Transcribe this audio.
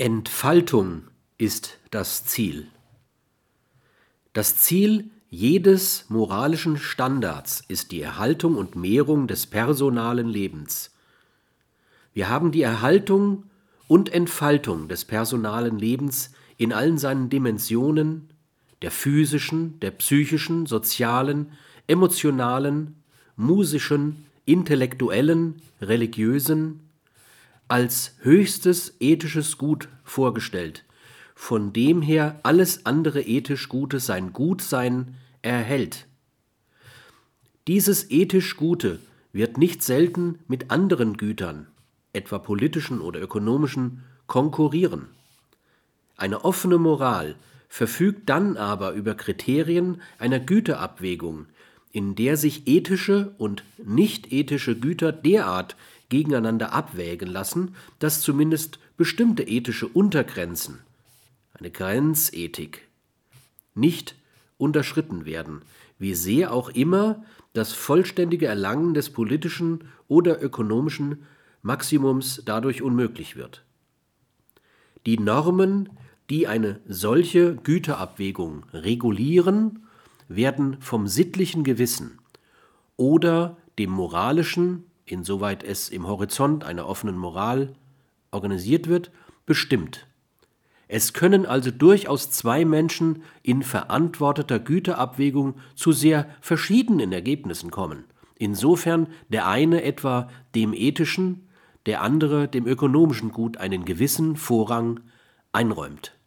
Entfaltung ist das Ziel. Das Ziel jedes moralischen Standards ist die Erhaltung und Mehrung des personalen Lebens. Wir haben die Erhaltung und Entfaltung des personalen Lebens in allen seinen Dimensionen, der physischen, der psychischen, sozialen, emotionalen, musischen, intellektuellen, religiösen, als höchstes ethisches Gut vorgestellt, von dem her alles andere ethisch Gute sein Gutsein erhält. Dieses ethisch Gute wird nicht selten mit anderen Gütern, etwa politischen oder ökonomischen, konkurrieren. Eine offene Moral verfügt dann aber über Kriterien einer Güteabwägung, in der sich ethische und nicht ethische Güter derart gegeneinander abwägen lassen, dass zumindest bestimmte ethische Untergrenzen, eine Grenzethik, nicht unterschritten werden, wie sehr auch immer das vollständige Erlangen des politischen oder ökonomischen Maximums dadurch unmöglich wird. Die Normen, die eine solche Güterabwägung regulieren, werden vom sittlichen Gewissen oder dem moralischen insoweit es im Horizont einer offenen Moral organisiert wird, bestimmt. Es können also durchaus zwei Menschen in verantworteter Güterabwägung zu sehr verschiedenen Ergebnissen kommen, insofern der eine etwa dem ethischen, der andere dem ökonomischen Gut einen gewissen Vorrang einräumt